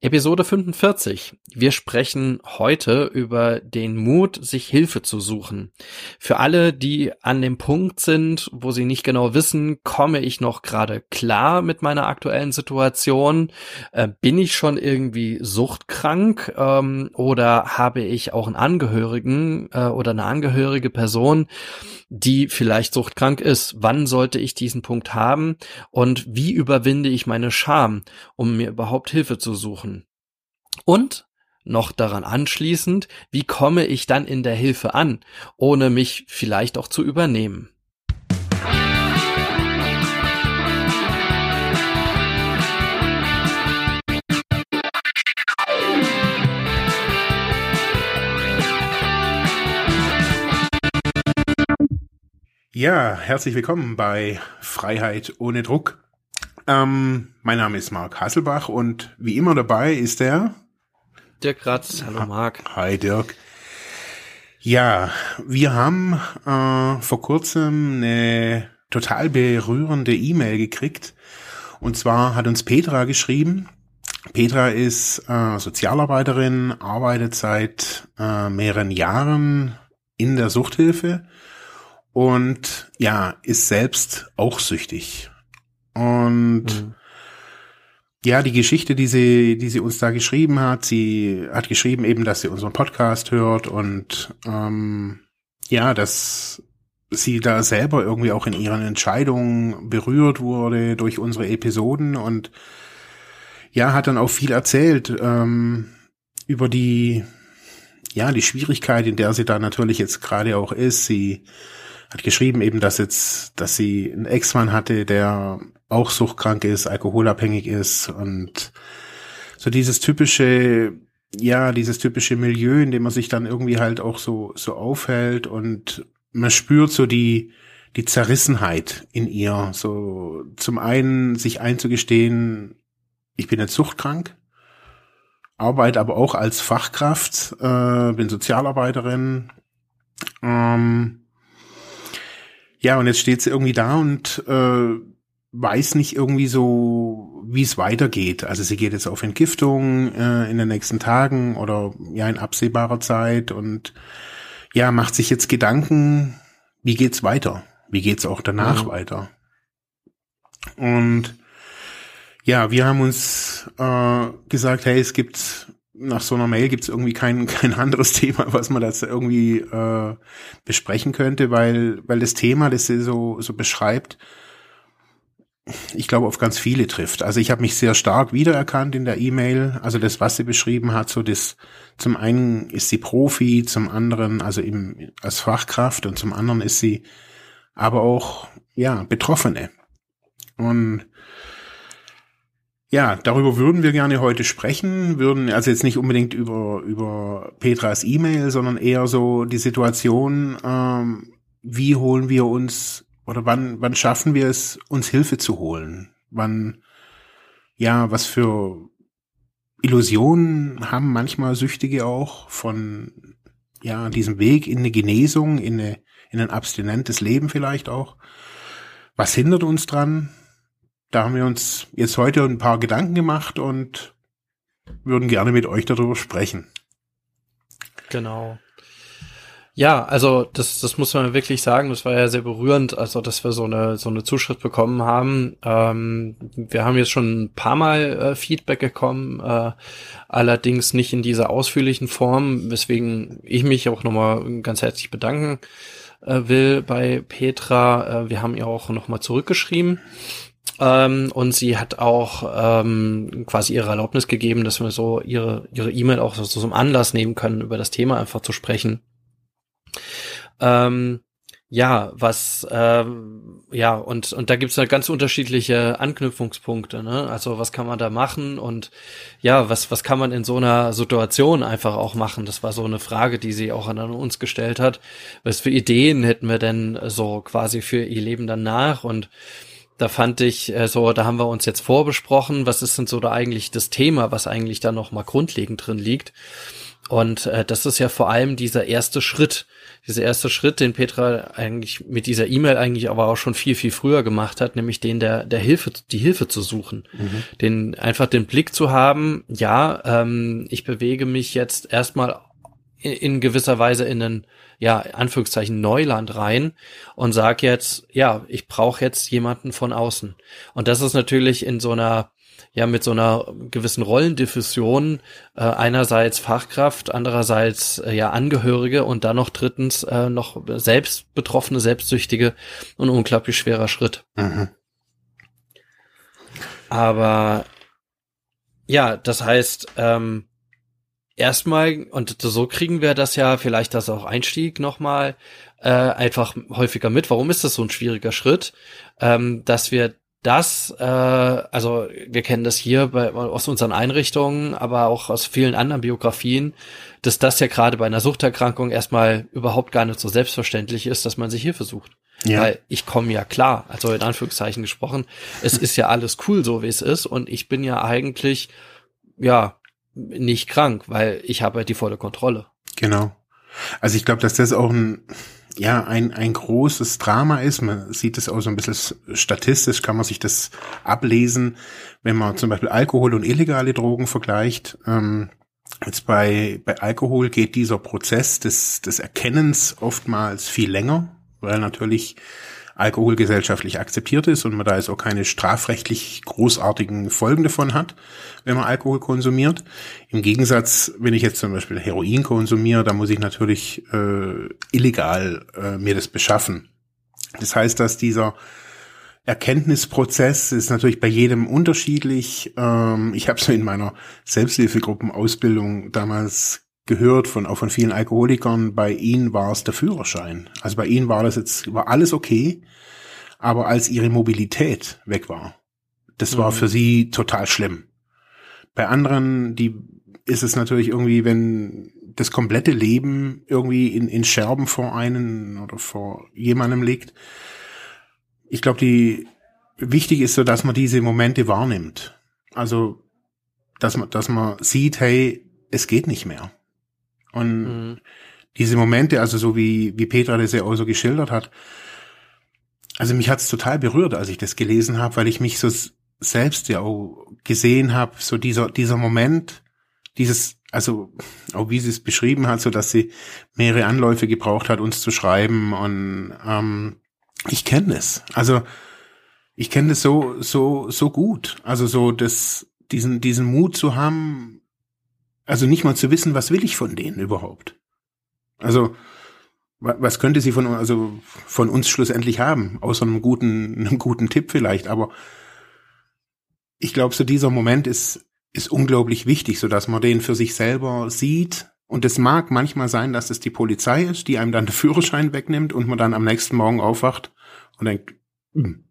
Episode 45. Wir sprechen heute über den Mut, sich Hilfe zu suchen. Für alle, die an dem Punkt sind, wo sie nicht genau wissen, komme ich noch gerade klar mit meiner aktuellen Situation? Äh, bin ich schon irgendwie suchtkrank? Ähm, oder habe ich auch einen Angehörigen äh, oder eine angehörige Person, die vielleicht suchtkrank ist? Wann sollte ich diesen Punkt haben? Und wie überwinde ich meine Scham, um mir überhaupt Hilfe zu suchen? Und noch daran anschließend, wie komme ich dann in der Hilfe an, ohne mich vielleicht auch zu übernehmen. Ja, herzlich willkommen bei Freiheit ohne Druck. Ähm, mein Name ist Marc Hasselbach und wie immer dabei ist der Dirk Ratz, hallo Marc. Hi Dirk. Ja, wir haben äh, vor kurzem eine total berührende E-Mail gekriegt. Und zwar hat uns Petra geschrieben. Petra ist äh, Sozialarbeiterin, arbeitet seit äh, mehreren Jahren in der Suchthilfe und ja, ist selbst auch süchtig. Und mhm ja, die Geschichte, die sie, die sie uns da geschrieben hat, sie hat geschrieben eben, dass sie unseren Podcast hört und ähm, ja, dass sie da selber irgendwie auch in ihren Entscheidungen berührt wurde durch unsere Episoden und ja, hat dann auch viel erzählt ähm, über die ja die Schwierigkeit, in der sie da natürlich jetzt gerade auch ist. Sie hat geschrieben eben, dass jetzt, dass sie einen Ex-Mann hatte, der auch suchtkrank ist, alkoholabhängig ist und so dieses typische, ja, dieses typische Milieu, in dem man sich dann irgendwie halt auch so, so aufhält und man spürt so die, die Zerrissenheit in ihr. So zum einen sich einzugestehen, ich bin jetzt suchtkrank, arbeite aber auch als Fachkraft, äh, bin Sozialarbeiterin. Ähm, ja, und jetzt steht sie irgendwie da und äh, weiß nicht irgendwie so, wie es weitergeht. Also sie geht jetzt auf Entgiftung äh, in den nächsten Tagen oder ja in absehbarer Zeit und ja, macht sich jetzt Gedanken, wie geht's weiter? Wie geht's auch danach mhm. weiter? Und ja, wir haben uns äh, gesagt, hey, es gibt nach so einer Mail gibt's irgendwie kein kein anderes Thema, was man das irgendwie äh, besprechen könnte, weil weil das Thema, das sie so so beschreibt, ich glaube, auf ganz viele trifft. Also ich habe mich sehr stark wiedererkannt in der E-Mail. Also das, was sie beschrieben hat, so das, zum einen ist sie Profi, zum anderen, also im, als Fachkraft und zum anderen ist sie aber auch, ja, Betroffene. Und ja, darüber würden wir gerne heute sprechen, würden also jetzt nicht unbedingt über, über Petras E-Mail, sondern eher so die Situation, ähm, wie holen wir uns oder wann, wann schaffen wir es, uns Hilfe zu holen? Wann, ja, was für Illusionen haben manchmal Süchtige auch von, ja, diesem Weg in eine Genesung, in eine, in ein abstinentes Leben vielleicht auch. Was hindert uns dran? Da haben wir uns jetzt heute ein paar Gedanken gemacht und würden gerne mit euch darüber sprechen. Genau. Ja, also das, das muss man wirklich sagen, das war ja sehr berührend, also dass wir so eine so eine Zuschrift bekommen haben. Ähm, wir haben jetzt schon ein paar Mal äh, Feedback bekommen, äh, allerdings nicht in dieser ausführlichen Form, weswegen ich mich auch nochmal ganz herzlich bedanken äh, will bei Petra. Äh, wir haben ihr auch nochmal zurückgeschrieben. Ähm, und sie hat auch ähm, quasi ihre Erlaubnis gegeben, dass wir so ihre ihre E-Mail auch so zum Anlass nehmen können, über das Thema einfach zu sprechen. Ähm, ja, was, ähm, ja, und, und da gibt's halt ganz unterschiedliche Anknüpfungspunkte, ne? Also was kann man da machen und ja, was, was kann man in so einer Situation einfach auch machen? Das war so eine Frage, die sie auch an uns gestellt hat. Was für Ideen hätten wir denn so quasi für ihr Leben danach? Und da fand ich äh, so, da haben wir uns jetzt vorbesprochen, was ist denn so da eigentlich das Thema, was eigentlich da noch mal grundlegend drin liegt? Und äh, das ist ja vor allem dieser erste Schritt, dieser erste Schritt, den Petra eigentlich mit dieser E-Mail eigentlich aber auch schon viel, viel früher gemacht hat, nämlich den der, der Hilfe, die Hilfe zu suchen. Mhm. Den, einfach den Blick zu haben, ja, ähm, ich bewege mich jetzt erstmal in, gewisser Weise in einen, ja, Anführungszeichen Neuland rein und sag jetzt, ja, ich brauche jetzt jemanden von außen. Und das ist natürlich in so einer ja mit so einer gewissen Rollendiffusion äh, einerseits Fachkraft, andererseits äh, ja Angehörige und dann noch drittens äh, noch selbst Betroffene, Selbstsüchtige und unglaublich schwerer Schritt. Mhm. Aber ja, das heißt, ähm, erstmal, und so kriegen wir das ja vielleicht das auch Einstieg nochmal äh, einfach häufiger mit. Warum ist das so ein schwieriger Schritt? Ähm, dass wir das, äh, also wir kennen das hier bei, aus unseren Einrichtungen, aber auch aus vielen anderen Biografien, dass das ja gerade bei einer Suchterkrankung erstmal überhaupt gar nicht so selbstverständlich ist, dass man sich Hilfe sucht. Ja. Weil ich komme ja klar, also in Anführungszeichen gesprochen, es ist ja alles cool so, wie es ist und ich bin ja eigentlich, ja, nicht krank, weil ich habe die volle Kontrolle. Genau. Also ich glaube, dass das auch ein, ja, ein, ein großes Drama ist. Man sieht es auch so ein bisschen statistisch, kann man sich das ablesen, wenn man zum Beispiel Alkohol und illegale Drogen vergleicht. Ähm, jetzt bei, bei Alkohol geht dieser Prozess des, des Erkennens oftmals viel länger, weil natürlich Alkohol gesellschaftlich akzeptiert ist und man da jetzt auch keine strafrechtlich großartigen Folgen davon hat, wenn man Alkohol konsumiert. Im Gegensatz, wenn ich jetzt zum Beispiel Heroin konsumiere, da muss ich natürlich äh, illegal äh, mir das beschaffen. Das heißt, dass dieser Erkenntnisprozess ist natürlich bei jedem unterschiedlich. Ähm, ich habe so in meiner Selbsthilfegruppenausbildung damals gehört von auch von vielen Alkoholikern, bei ihnen war es der Führerschein. Also bei ihnen war das jetzt war alles okay, aber als ihre Mobilität weg war, das mhm. war für sie total schlimm. Bei anderen, die ist es natürlich irgendwie, wenn das komplette Leben irgendwie in, in Scherben vor einen oder vor jemandem liegt. Ich glaube, die wichtig ist so, dass man diese Momente wahrnimmt. Also, dass man, dass man sieht, hey, es geht nicht mehr. Und mhm. diese Momente, also so wie, wie Petra das ja auch so geschildert hat, also mich hat's total berührt, als ich das gelesen habe, weil ich mich so selbst ja auch gesehen habe, so dieser, dieser Moment, dieses, also auch wie sie es beschrieben hat, so dass sie mehrere Anläufe gebraucht hat, uns zu schreiben und ähm, ich kenne es. Also ich kenne das so, so, so gut. Also so das, diesen, diesen Mut zu haben, also nicht mal zu wissen, was will ich von denen überhaupt. Also, was könnte sie von, also von uns schlussendlich haben, außer einem guten, einem guten Tipp vielleicht, aber ich glaube, so dieser Moment ist, ist unglaublich wichtig, so dass man den für sich selber sieht. Und es mag manchmal sein, dass es die Polizei ist, die einem dann den Führerschein wegnimmt und man dann am nächsten Morgen aufwacht und denkt, hm,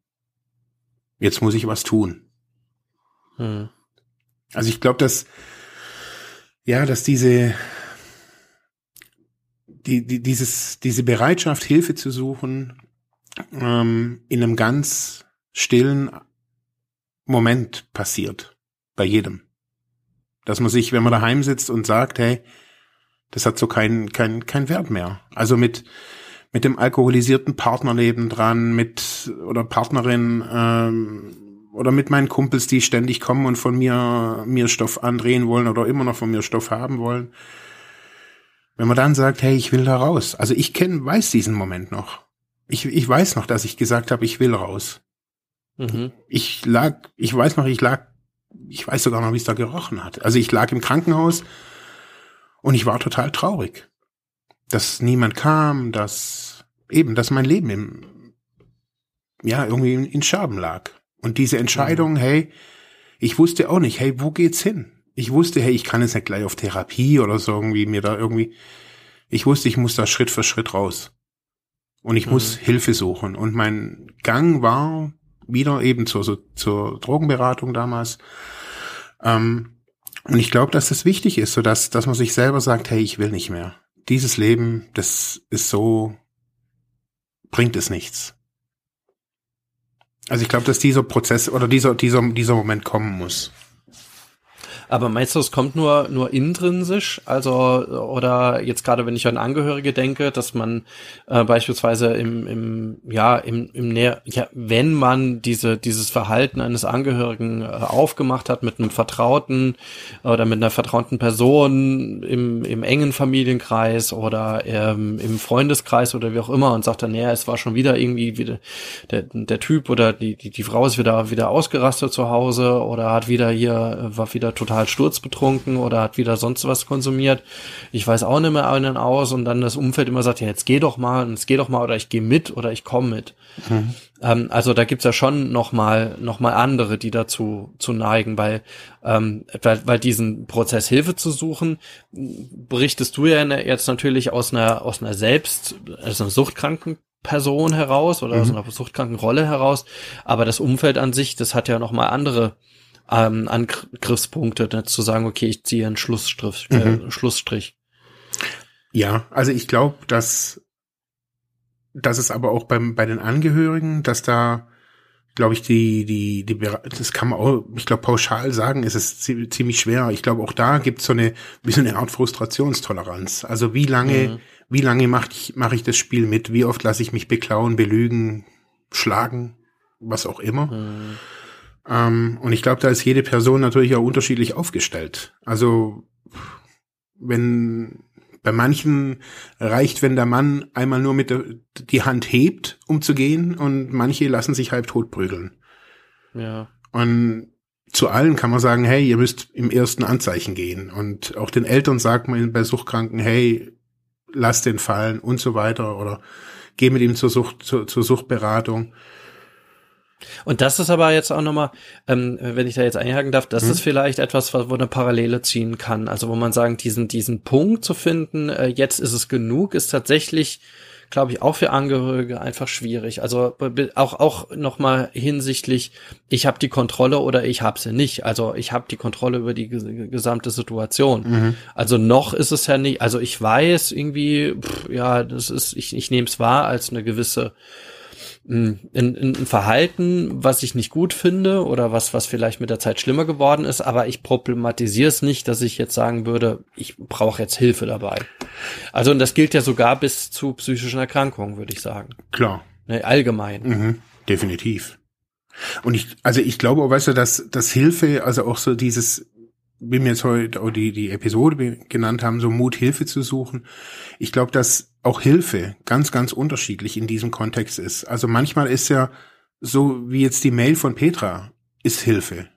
jetzt muss ich was tun. Hm. Also ich glaube, dass ja, dass diese, die, die, dieses, diese Bereitschaft, Hilfe zu suchen, ähm, in einem ganz stillen Moment passiert. Bei jedem. Dass man sich, wenn man daheim sitzt und sagt, hey, das hat so keinen kein, kein Wert mehr. Also mit, mit dem alkoholisierten Partner nebendran, mit, oder Partnerin, ähm, oder mit meinen Kumpels, die ständig kommen und von mir, mir Stoff andrehen wollen oder immer noch von mir Stoff haben wollen. Wenn man dann sagt, hey, ich will da raus. Also ich kenne, weiß diesen Moment noch. Ich, ich weiß noch, dass ich gesagt habe, ich will raus. Mhm. Ich lag, ich weiß noch, ich lag, ich weiß sogar noch, wie es da gerochen hat. Also ich lag im Krankenhaus und ich war total traurig. Dass niemand kam, dass eben, dass mein Leben im, ja, irgendwie in, in Scherben lag. Und diese Entscheidung, mhm. hey, ich wusste auch nicht, hey, wo geht's hin? Ich wusste, hey, ich kann jetzt nicht gleich auf Therapie oder so irgendwie mir da irgendwie. Ich wusste, ich muss da Schritt für Schritt raus. Und ich mhm. muss Hilfe suchen. Und mein Gang war wieder eben zur, so, zur Drogenberatung damals. Ähm, und ich glaube, dass das wichtig ist, so dass, dass man sich selber sagt, hey, ich will nicht mehr. Dieses Leben, das ist so, bringt es nichts. Also ich glaube, dass dieser Prozess oder dieser, dieser, dieser Moment kommen muss. Aber meinst du, es kommt nur, nur intrinsisch? Also, oder jetzt gerade, wenn ich an Angehörige denke, dass man äh, beispielsweise im, im, ja, im, im Näher, ja, wenn man diese, dieses Verhalten eines Angehörigen äh, aufgemacht hat mit einem Vertrauten oder mit einer vertrauten Person im, im engen Familienkreis oder ähm, im Freundeskreis oder wie auch immer und sagt dann, naja, es war schon wieder irgendwie wieder der, der Typ oder die, die, die Frau ist wieder, wieder ausgerastet zu Hause oder hat wieder hier, war wieder total sturzbetrunken oder hat wieder sonst was konsumiert. Ich weiß auch nicht mehr einen aus und dann das Umfeld immer sagt, ja, jetzt geh doch mal, jetzt geh doch mal oder ich gehe mit oder ich komme mit. Mhm. Ähm, also da gibt's ja schon noch mal, noch mal andere, die dazu zu neigen, weil, ähm, weil, weil diesen Prozess Hilfe zu suchen, berichtest du ja jetzt natürlich aus einer, aus einer selbst, aus einer suchtkranken Person heraus oder mhm. aus einer suchtkranken Rolle heraus, aber das Umfeld an sich, das hat ja noch mal andere ähm, Angriffspunkte, ne, zu sagen, okay, ich ziehe einen Schlussstrich. Äh, mhm. Schlussstrich. Ja, also ich glaube, dass, dass es aber auch beim, bei den Angehörigen, dass da, glaube ich, die, die, die, das kann man auch, ich glaube, pauschal sagen, ist es ziemlich schwer. Ich glaube, auch da gibt es so eine, wie so eine Art Frustrationstoleranz. Also wie lange, mhm. wie lange mache ich, mache ich das Spiel mit? Wie oft lasse ich mich beklauen, belügen, schlagen, was auch immer? Mhm. Ähm, und ich glaube, da ist jede Person natürlich auch unterschiedlich aufgestellt. Also wenn bei manchen reicht, wenn der Mann einmal nur mit der, die Hand hebt, um zu gehen, und manche lassen sich halb tot prügeln. Ja. Und zu allen kann man sagen, hey, ihr müsst im ersten Anzeichen gehen. Und auch den Eltern sagt man bei Suchtkranken, hey, lass den fallen und so weiter oder geh mit ihm zur Sucht, zur, zur Suchtberatung. Und das ist aber jetzt auch nochmal, ähm, wenn ich da jetzt einhaken darf, das mhm. ist vielleicht etwas, wo eine Parallele ziehen kann. Also wo man sagen, diesen, diesen Punkt zu finden, äh, jetzt ist es genug, ist tatsächlich, glaube ich, auch für Angehörige einfach schwierig. Also auch, auch nochmal hinsichtlich, ich habe die Kontrolle oder ich habe sie nicht. Also ich habe die Kontrolle über die gesamte Situation. Mhm. Also noch ist es ja nicht, also ich weiß irgendwie, pff, ja, das ist, ich, ich nehme es wahr als eine gewisse ein, ein, Verhalten, was ich nicht gut finde oder was, was vielleicht mit der Zeit schlimmer geworden ist, aber ich problematisiere es nicht, dass ich jetzt sagen würde, ich brauche jetzt Hilfe dabei. Also, und das gilt ja sogar bis zu psychischen Erkrankungen, würde ich sagen. Klar. Ne, allgemein. Mhm, definitiv. Und ich, also ich glaube, weißt du, dass, dass Hilfe, also auch so dieses, wie wir jetzt heute auch die, die Episode genannt haben, so Mut, Hilfe zu suchen. Ich glaube, dass auch Hilfe ganz, ganz unterschiedlich in diesem Kontext ist. Also manchmal ist ja so wie jetzt die Mail von Petra ist Hilfe.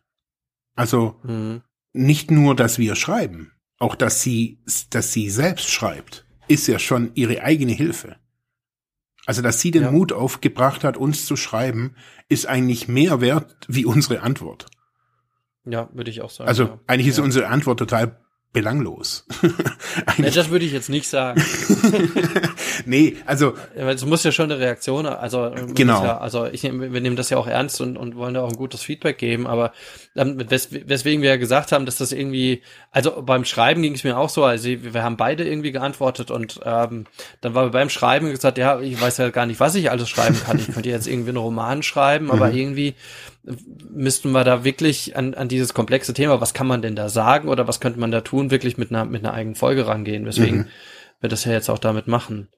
Also mhm. nicht nur, dass wir schreiben, auch dass sie, dass sie selbst schreibt, ist ja schon ihre eigene Hilfe. Also, dass sie den ja. Mut aufgebracht hat, uns zu schreiben, ist eigentlich mehr wert wie unsere Antwort. Ja, würde ich auch sagen. Also ja. eigentlich ist ja. unsere Antwort total belanglos. ja, das würde ich jetzt nicht sagen. nee, also es muss ja schon eine Reaktion, also genau. Ja, also ich wir nehmen das ja auch ernst und, und wollen da auch ein gutes Feedback geben, aber ähm, wes weswegen wir ja gesagt haben, dass das irgendwie, also beim Schreiben ging es mir auch so, also wir haben beide irgendwie geantwortet und ähm, dann war beim Schreiben gesagt, ja, ich weiß ja gar nicht, was ich alles schreiben kann. Ich könnte jetzt irgendwie einen Roman schreiben, aber mhm. irgendwie müssten wir da wirklich an, an dieses komplexe Thema, was kann man denn da sagen oder was könnte man da tun, wirklich mit einer, mit einer eigenen Folge rangehen. Weswegen mhm. wir das ja jetzt auch damit machen.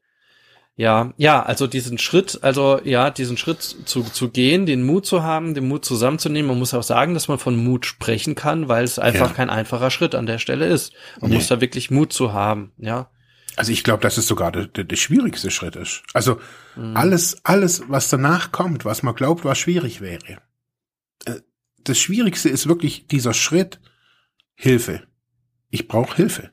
Ja, ja, also diesen Schritt, also ja, diesen Schritt zu, zu gehen, den Mut zu haben, den Mut zusammenzunehmen. Man muss auch sagen, dass man von Mut sprechen kann, weil es einfach ja. kein einfacher Schritt an der Stelle ist. Man nee. muss da wirklich Mut zu haben, ja. Also ich glaube, dass es sogar der, der, der schwierigste Schritt ist. Also mhm. alles, alles, was danach kommt, was man glaubt, was schwierig wäre, das Schwierigste ist wirklich dieser Schritt Hilfe. Ich brauche Hilfe.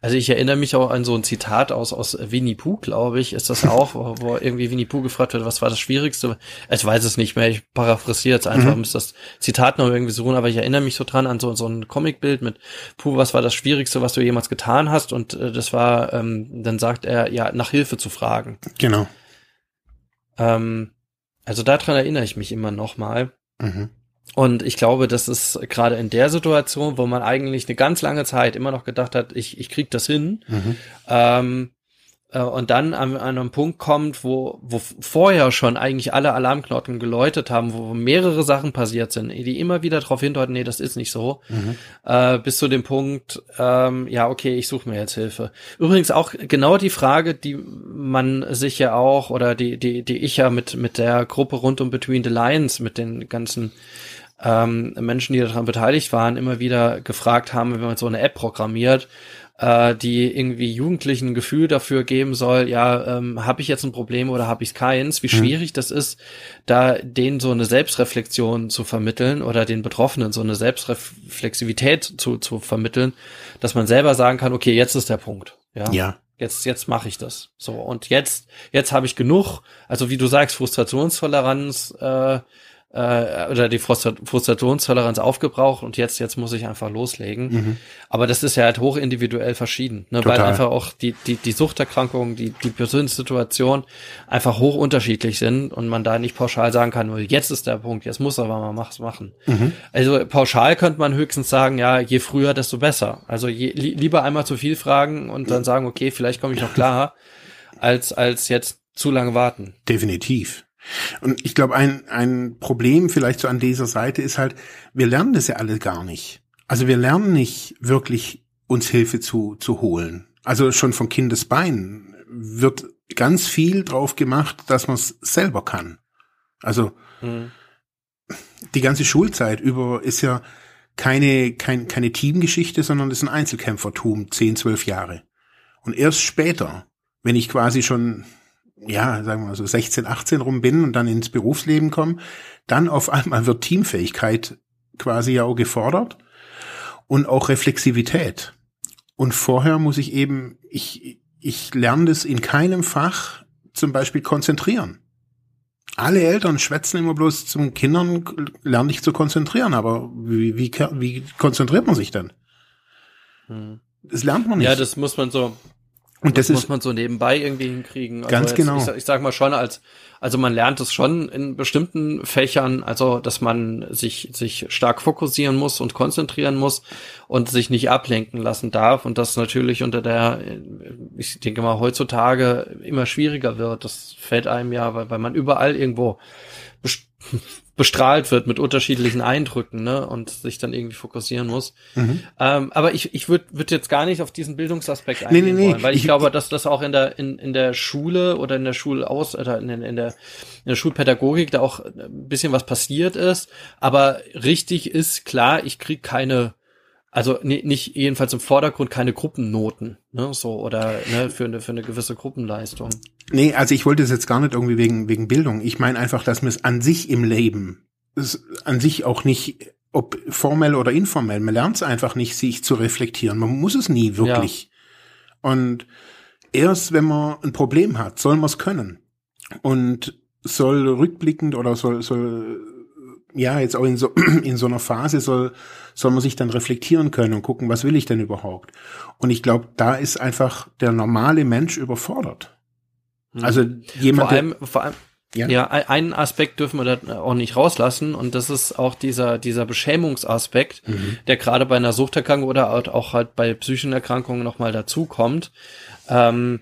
Also ich erinnere mich auch an so ein Zitat aus, aus Winnie Pooh, glaube ich, ist das auch, wo, wo irgendwie Winnie Pooh gefragt wird, was war das Schwierigste? Ich weiß es nicht mehr, ich paraphrasiere jetzt einfach, mhm. muss das Zitat noch irgendwie suchen, aber ich erinnere mich so dran an so, so ein Comicbild mit Pooh, was war das Schwierigste, was du jemals getan hast? Und äh, das war, ähm, dann sagt er, ja, nach Hilfe zu fragen. Genau. Ähm, also daran erinnere ich mich immer noch mal. Mhm. Und ich glaube, das ist gerade in der Situation, wo man eigentlich eine ganz lange Zeit immer noch gedacht hat, ich, ich krieg das hin, mhm. ähm, äh, und dann an, an einem Punkt kommt, wo, wo vorher schon eigentlich alle Alarmknoten geläutet haben, wo mehrere Sachen passiert sind, die immer wieder darauf hindeuten, nee, das ist nicht so, mhm. äh, bis zu dem Punkt, ähm, ja, okay, ich suche mir jetzt Hilfe. Übrigens auch genau die Frage, die man sich ja auch, oder die, die, die ich ja mit, mit der Gruppe rund um Between the Lines, mit den ganzen ähm, Menschen, die daran beteiligt waren, immer wieder gefragt haben, wenn man so eine App programmiert, äh, die irgendwie Jugendlichen ein Gefühl dafür geben soll, ja, ähm, habe ich jetzt ein Problem oder habe ich keins, wie mhm. schwierig das ist, da denen so eine Selbstreflexion zu vermitteln oder den Betroffenen so eine Selbstreflexivität zu, zu vermitteln, dass man selber sagen kann, okay, jetzt ist der Punkt. Ja. ja. Jetzt, jetzt mache ich das. So, und jetzt, jetzt habe ich genug, also wie du sagst, Frustrationstoleranz, äh, äh, oder die Frustrationstoleranz aufgebraucht und jetzt jetzt muss ich einfach loslegen. Mhm. Aber das ist ja halt hoch individuell verschieden, ne? weil einfach auch die die die Suchterkrankungen, die die Persönlichkeitssituation einfach hoch unterschiedlich sind und man da nicht pauschal sagen kann, jetzt ist der Punkt, jetzt muss aber mal was machen. Mhm. Also pauschal könnte man höchstens sagen, ja, je früher, desto besser. Also je, li lieber einmal zu viel fragen und dann sagen, okay, vielleicht komme ich noch klar, als als jetzt zu lange warten. Definitiv. Und ich glaube, ein, ein Problem vielleicht so an dieser Seite ist halt, wir lernen das ja alle gar nicht. Also wir lernen nicht wirklich uns Hilfe zu, zu holen. Also schon von Kindesbeinen wird ganz viel drauf gemacht, dass man es selber kann. Also mhm. die ganze Schulzeit über ist ja keine, kein, keine Teamgeschichte, sondern das ist ein Einzelkämpfertum, 10, 12 Jahre. Und erst später, wenn ich quasi schon ja, sagen wir mal so 16, 18 rum bin und dann ins Berufsleben komme, dann auf einmal wird Teamfähigkeit quasi ja auch gefordert und auch Reflexivität. Und vorher muss ich eben, ich, ich lerne das in keinem Fach zum Beispiel konzentrieren. Alle Eltern schwätzen immer bloß zum Kindern, lernen dich zu konzentrieren, aber wie, wie, wie konzentriert man sich denn? Hm. Das lernt man nicht. Ja, das muss man so, und das, das muss man so nebenbei irgendwie hinkriegen. Also ganz jetzt, genau. Ich, ich, sag mal schon als, also man lernt es schon in bestimmten Fächern, also dass man sich sich stark fokussieren muss und konzentrieren muss und sich nicht ablenken lassen darf und das natürlich unter der, ich denke mal heutzutage immer schwieriger wird. Das fällt einem ja, weil, weil man überall irgendwo bestrahlt wird mit unterschiedlichen Eindrücken, ne, und sich dann irgendwie fokussieren muss. Mhm. Ähm, aber ich, ich würde würd jetzt gar nicht auf diesen Bildungsaspekt eingehen nee, nee, nee. wollen, weil ich, ich glaube, dass das auch in der, in, in der Schule oder in der Schulaus, oder in, in der, in der Schulpädagogik da auch ein bisschen was passiert ist. Aber richtig ist klar, ich krieg keine also nicht jedenfalls im Vordergrund keine Gruppennoten, ne, so oder ne, für eine für eine gewisse Gruppenleistung. Nee, also ich wollte es jetzt gar nicht irgendwie wegen wegen Bildung. Ich meine einfach, dass man es an sich im Leben an sich auch nicht ob formell oder informell, man lernt es einfach nicht, sich zu reflektieren. Man muss es nie wirklich. Ja. Und erst wenn man ein Problem hat, soll man es können. Und soll rückblickend oder soll, soll ja, jetzt auch in so, in so einer Phase soll, soll man sich dann reflektieren können und gucken, was will ich denn überhaupt? Und ich glaube, da ist einfach der normale Mensch überfordert. Mhm. Also jemand. Vor allem, vor allem, ja. ja, einen Aspekt dürfen wir da auch nicht rauslassen und das ist auch dieser, dieser Beschämungsaspekt, mhm. der gerade bei einer Suchterkrankung oder auch halt bei psychischen Erkrankungen nochmal dazukommt. Ähm,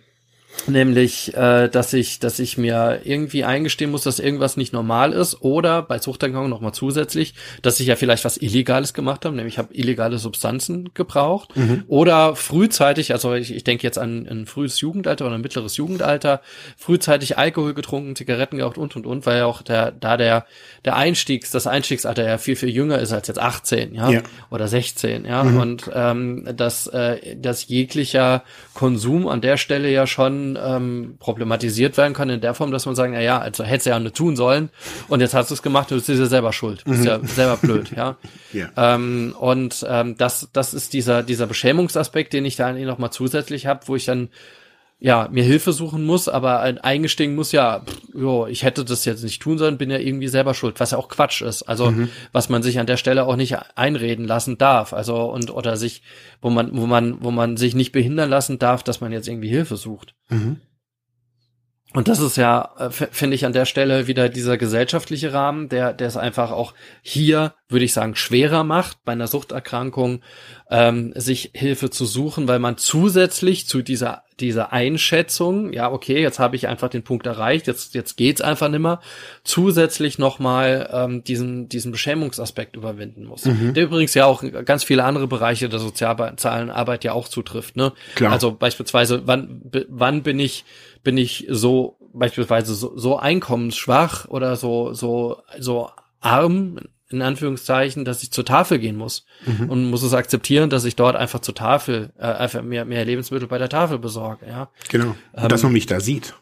Nämlich, äh, dass ich, dass ich mir irgendwie eingestehen muss, dass irgendwas nicht normal ist, oder bei Suchterkrankungen nochmal zusätzlich, dass ich ja vielleicht was Illegales gemacht habe, nämlich ich habe illegale Substanzen gebraucht, mhm. oder frühzeitig, also ich, ich denke jetzt an ein frühes Jugendalter oder ein mittleres Jugendalter, frühzeitig Alkohol getrunken, Zigaretten geraucht und und und, weil ja auch der, da der, der Einstiegs, das Einstiegsalter ja viel, viel jünger ist als jetzt 18, ja, ja. oder 16, ja, mhm. und ähm, dass, äh, dass jeglicher Konsum an der Stelle ja schon ähm, problematisiert werden kann in der Form, dass man sagen, na ja, also hättest du ja nicht tun sollen und jetzt hast du es gemacht und du bist ja selber schuld, du bist mhm. ja selber blöd, ja. ja. Ähm, und ähm, das, das ist dieser dieser Beschämungsaspekt, den ich da eigentlich noch mal zusätzlich habe, wo ich dann ja, mir Hilfe suchen muss, aber eingestehen muss, ja, pff, jo, ich hätte das jetzt nicht tun sollen, bin ja irgendwie selber schuld, was ja auch Quatsch ist. Also, mhm. was man sich an der Stelle auch nicht einreden lassen darf. Also, und, oder sich, wo man, wo man, wo man sich nicht behindern lassen darf, dass man jetzt irgendwie Hilfe sucht. Mhm. Und das ist ja, äh, finde ich an der Stelle wieder dieser gesellschaftliche Rahmen, der, der es einfach auch hier, würde ich sagen, schwerer macht, bei einer Suchterkrankung ähm, sich Hilfe zu suchen, weil man zusätzlich zu dieser diese Einschätzung, ja, okay, jetzt habe ich einfach den Punkt erreicht, jetzt, jetzt geht's einfach nimmer, zusätzlich nochmal ähm, diesen, diesen Beschämungsaspekt überwinden muss. Mhm. Der übrigens ja auch ganz viele andere Bereiche der sozialen Arbeit ja auch zutrifft. Ne? Klar. Also beispielsweise, wann, wann bin ich, bin ich so beispielsweise so, so einkommensschwach oder so, so, so arm, in Anführungszeichen, dass ich zur Tafel gehen muss mhm. und muss es akzeptieren, dass ich dort einfach zur Tafel, äh, einfach mehr, mehr Lebensmittel bei der Tafel besorge, ja. Genau. Ähm, dass man mich da sieht.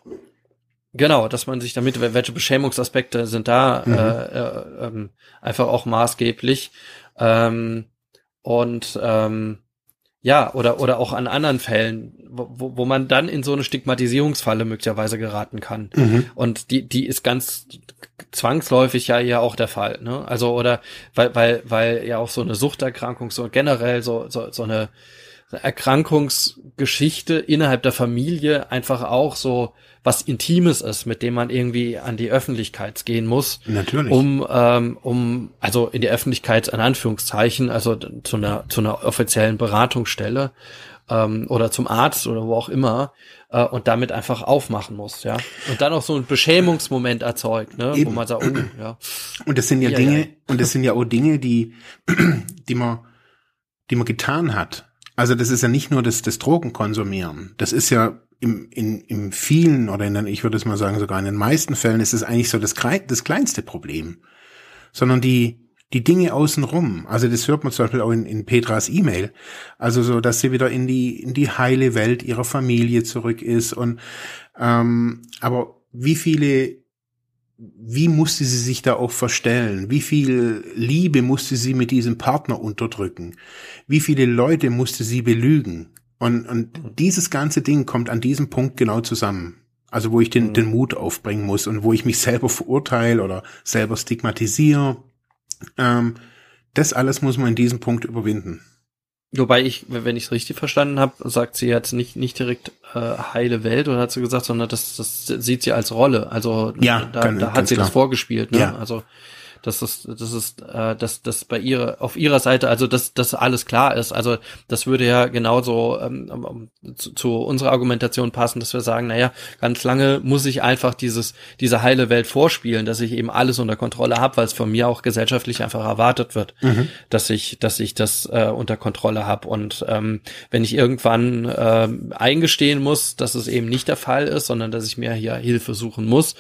Genau, dass man sich damit, welche Beschämungsaspekte sind da mhm. äh, äh, ähm, einfach auch maßgeblich. Ähm, und ähm, ja, oder, oder auch an anderen Fällen, wo, wo man dann in so eine Stigmatisierungsfalle möglicherweise geraten kann. Mhm. Und die, die ist ganz zwangsläufig ja ja auch der Fall. Ne? Also, oder weil, weil, weil ja auch so eine Suchterkrankung, so generell so, so, so eine Erkrankungsgeschichte innerhalb der Familie einfach auch so was Intimes ist, mit dem man irgendwie an die Öffentlichkeit gehen muss. Natürlich. Um, ähm, um, also in die Öffentlichkeit in Anführungszeichen, also zu einer, zu einer offiziellen Beratungsstelle ähm, oder zum Arzt oder wo auch immer äh, und damit einfach aufmachen muss, ja. Und dann auch so ein Beschämungsmoment erzeugt, ne, Eben. wo man sagt, oh, ja. Und das sind ja, ja Dinge, ja. und das sind ja auch Dinge, die, die man, die man getan hat. Also das ist ja nicht nur das, das Drogenkonsumieren. Das ist ja im, in, im vielen oder in den, ich würde es mal sagen, sogar in den meisten Fällen ist es eigentlich so das, das kleinste Problem. Sondern die, die Dinge außenrum. Also das hört man zum Beispiel auch in, in Petras E-Mail. Also so, dass sie wieder in die, in die heile Welt ihrer Familie zurück ist und, ähm, aber wie viele wie musste sie sich da auch verstellen? Wie viel Liebe musste sie mit diesem Partner unterdrücken? Wie viele Leute musste sie belügen? Und, und dieses ganze Ding kommt an diesem Punkt genau zusammen. Also wo ich den, mhm. den Mut aufbringen muss und wo ich mich selber verurteile oder selber stigmatisiere. Ähm, das alles muss man in diesem Punkt überwinden. Wobei ich, wenn ich es richtig verstanden habe, sagt sie jetzt nicht nicht direkt äh, heile Welt oder hat sie gesagt, sondern das, das sieht sie als Rolle. Also ja, da, kann, da hat sie klar. das vorgespielt. Ne? Ja. Also dass das, das ist, äh, dass das bei ihrer, auf ihrer Seite, also dass das alles klar ist. Also das würde ja genauso ähm, zu, zu unserer Argumentation passen, dass wir sagen, naja, ganz lange muss ich einfach dieses, diese heile Welt vorspielen, dass ich eben alles unter Kontrolle habe, weil es von mir auch gesellschaftlich einfach erwartet wird, mhm. dass ich, dass ich das äh, unter Kontrolle habe. Und ähm, wenn ich irgendwann äh, eingestehen muss, dass es eben nicht der Fall ist, sondern dass ich mir hier Hilfe suchen muss,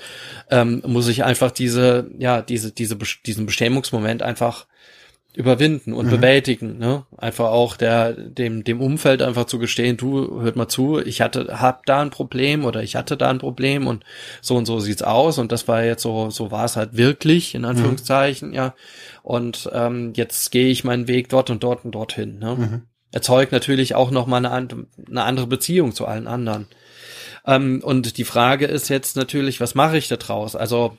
ähm, muss ich einfach diese, ja, diese, diese diesen Beschämungsmoment einfach überwinden und mhm. bewältigen, ne? Einfach auch der dem dem Umfeld einfach zu gestehen, du hört mal zu, ich hatte hab da ein Problem oder ich hatte da ein Problem und so und so sieht's aus und das war jetzt so so war es halt wirklich in Anführungszeichen, mhm. ja. Und ähm, jetzt gehe ich meinen Weg dort und dort und dorthin, ne? Mhm. Erzeugt natürlich auch noch mal eine, eine andere Beziehung zu allen anderen. Ähm, und die Frage ist jetzt natürlich, was mache ich da draus? Also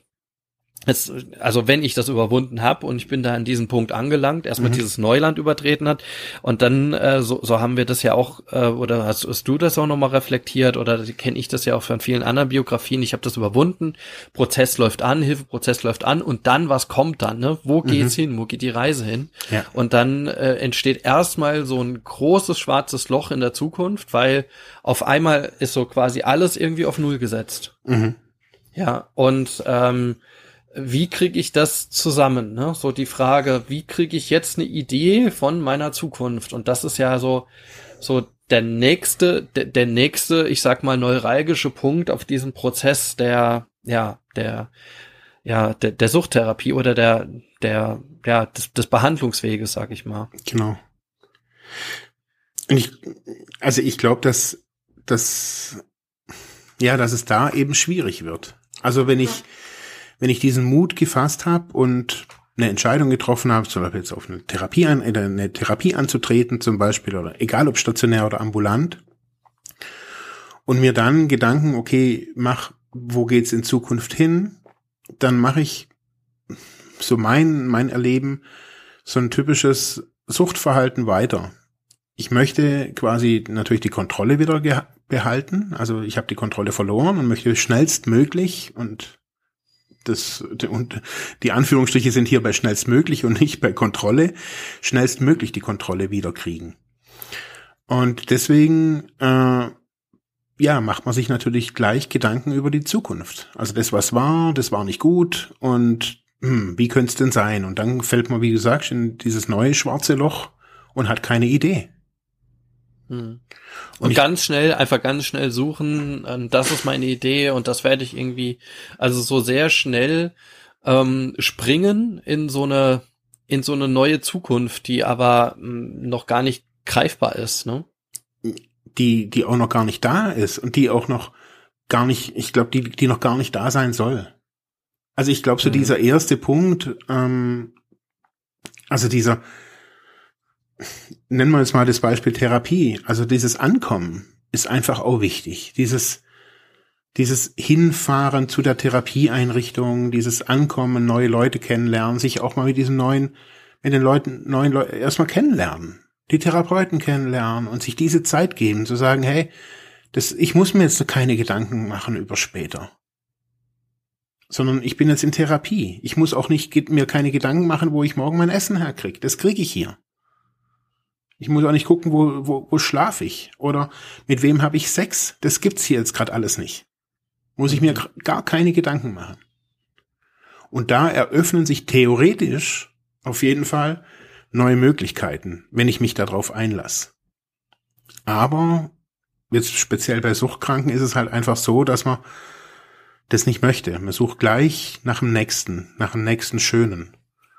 es, also wenn ich das überwunden habe und ich bin da an diesem Punkt angelangt, erstmal mhm. dieses Neuland übertreten hat und dann, äh, so, so haben wir das ja auch, äh, oder hast, hast du das auch nochmal reflektiert oder kenne ich das ja auch von vielen anderen Biografien, ich habe das überwunden, Prozess läuft an, Hilfeprozess läuft an und dann, was kommt dann, ne? Wo geht's mhm. hin, wo geht die Reise hin? Ja. Und dann äh, entsteht erstmal so ein großes schwarzes Loch in der Zukunft, weil auf einmal ist so quasi alles irgendwie auf Null gesetzt. Mhm. Ja, und ähm, wie kriege ich das zusammen? Ne? So die Frage, wie kriege ich jetzt eine Idee von meiner Zukunft? Und das ist ja so, so der nächste, der, der nächste, ich sag mal, neuralgische Punkt auf diesem Prozess der, ja, der, ja, der, der Suchttherapie oder der, der, ja, des, des Behandlungsweges, sag ich mal. Genau. Und ich, also ich glaube, dass, dass, ja, dass es da eben schwierig wird. Also wenn ich, wenn ich diesen Mut gefasst habe und eine Entscheidung getroffen habe, zum Beispiel jetzt auf eine Therapie, an, äh, eine Therapie anzutreten, zum Beispiel, oder egal ob stationär oder ambulant, und mir dann Gedanken, okay, mach, wo geht's in Zukunft hin, dann mache ich so mein, mein Erleben, so ein typisches Suchtverhalten weiter. Ich möchte quasi natürlich die Kontrolle wieder behalten. Also ich habe die Kontrolle verloren und möchte schnellstmöglich und das, und die Anführungsstriche sind hier bei schnellstmöglich und nicht bei Kontrolle, schnellstmöglich die Kontrolle wiederkriegen. Und deswegen äh, ja, macht man sich natürlich gleich Gedanken über die Zukunft. Also das, was war, das war nicht gut und hm, wie könnte es denn sein? Und dann fällt man, wie gesagt, in dieses neue schwarze Loch und hat keine Idee. Hm. Und, und ganz schnell, einfach ganz schnell suchen, ähm, das ist meine Idee und das werde ich irgendwie, also so sehr schnell ähm, springen in so eine, in so eine neue Zukunft, die aber mh, hm, noch gar nicht greifbar ist, ne? Die, die auch noch gar nicht da ist und die auch noch gar nicht, ich glaube, die, die noch gar nicht da sein soll. Also ich glaube, so mhm. dieser erste Punkt, ähm, also dieser, nennen wir jetzt mal das Beispiel Therapie, also dieses Ankommen ist einfach auch wichtig. Dieses, dieses Hinfahren zu der Therapieeinrichtung, dieses Ankommen, neue Leute kennenlernen, sich auch mal mit diesen neuen, mit den Leuten, neuen Leuten erstmal kennenlernen, die Therapeuten kennenlernen und sich diese Zeit geben, zu sagen, hey, das, ich muss mir jetzt keine Gedanken machen über später sondern ich bin jetzt in Therapie. Ich muss auch nicht mir keine Gedanken machen, wo ich morgen mein Essen herkriege. Das kriege ich hier. Ich muss auch nicht gucken, wo, wo, wo schlafe ich oder mit wem habe ich Sex. Das gibt's hier jetzt gerade alles nicht. Muss ich mir gar keine Gedanken machen. Und da eröffnen sich theoretisch auf jeden Fall neue Möglichkeiten, wenn ich mich darauf einlasse. Aber jetzt speziell bei Suchtkranken ist es halt einfach so, dass man das nicht möchte. Man sucht gleich nach dem nächsten, nach dem nächsten Schönen.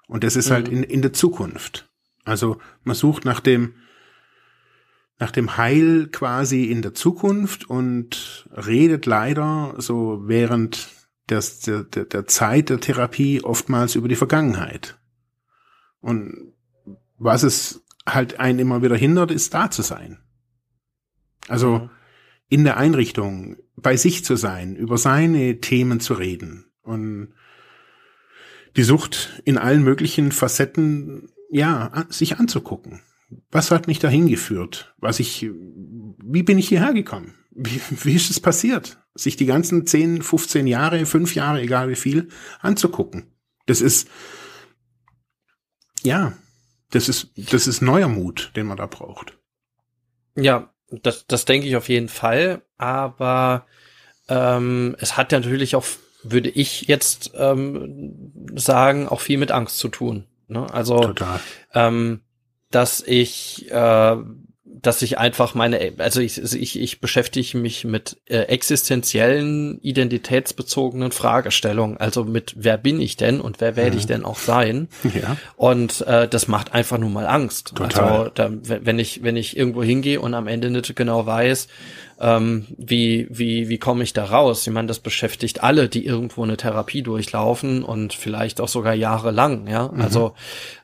Und das ist halt mhm. halt in, in der Zukunft. Also man sucht nach dem, nach dem Heil quasi in der Zukunft und redet leider so während des, der, der, der Zeit der Therapie oftmals über die Vergangenheit. Und was es halt einen immer wieder hindert, ist da zu sein. Also mhm. in der Einrichtung, bei sich zu sein, über seine Themen zu reden und die Sucht in allen möglichen Facetten, ja, sich anzugucken. Was hat mich dahin geführt? Was ich, wie bin ich hierher gekommen? Wie, wie ist es passiert? Sich die ganzen 10, 15 Jahre, 5 Jahre, egal wie viel, anzugucken. Das ist, ja, das ist, das ist neuer Mut, den man da braucht. Ja, das, das denke ich auf jeden Fall. Aber ähm, es hat natürlich auch, würde ich jetzt ähm, sagen, auch viel mit Angst zu tun. Ne? Also, Total. Ähm, dass ich äh, dass ich einfach meine, also ich, ich, ich beschäftige mich mit äh, existenziellen, identitätsbezogenen Fragestellungen. Also mit, wer bin ich denn und wer werde ich mhm. denn auch sein? Ja. Und äh, das macht einfach nur mal Angst. Total. Also da, wenn ich, wenn ich irgendwo hingehe und am Ende nicht genau weiß, ähm, wie, wie, wie komme ich da raus? Ich meine, das beschäftigt alle, die irgendwo eine Therapie durchlaufen und vielleicht auch sogar jahrelang, ja. Mhm. Also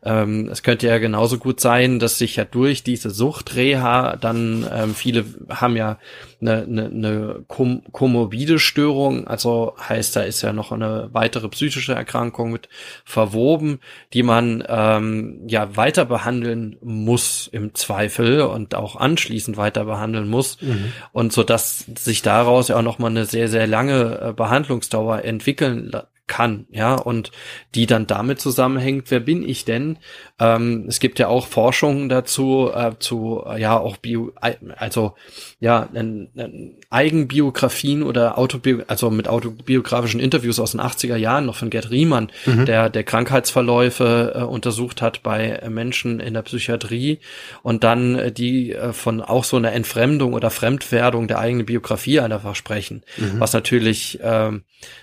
ähm, es könnte ja genauso gut sein, dass sich ja durch diese Suchtreha dann ähm, viele haben ja eine, eine, eine kom komorbide Störung, also heißt, da ist ja noch eine weitere psychische Erkrankung mit verwoben, die man ähm, ja weiter behandeln muss im Zweifel und auch anschließend weiter behandeln muss mhm. und so dass sich daraus ja auch noch mal eine sehr sehr lange äh, Behandlungsdauer entwickeln kann, ja, und die dann damit zusammenhängt, wer bin ich denn? Ähm, es gibt ja auch Forschungen dazu, äh, zu, äh, ja, auch Bio, also, ja, n, n, Eigenbiografien oder Autobio, also mit autobiografischen Interviews aus den 80er Jahren, noch von Gerd Riemann, mhm. der, der Krankheitsverläufe äh, untersucht hat bei Menschen in der Psychiatrie und dann äh, die äh, von auch so einer Entfremdung oder Fremdwerdung der eigenen Biografie einfach sprechen, mhm. was natürlich, ähm,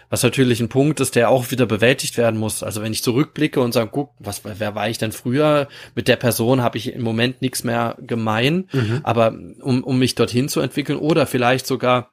was natürlich ein Punkt ist, der auch wieder bewältigt werden muss. Also wenn ich zurückblicke und sage, guck, was, wer war ich denn früher? Mit der Person habe ich im Moment nichts mehr gemein, mhm. aber um, um mich dorthin zu entwickeln oder vielleicht sogar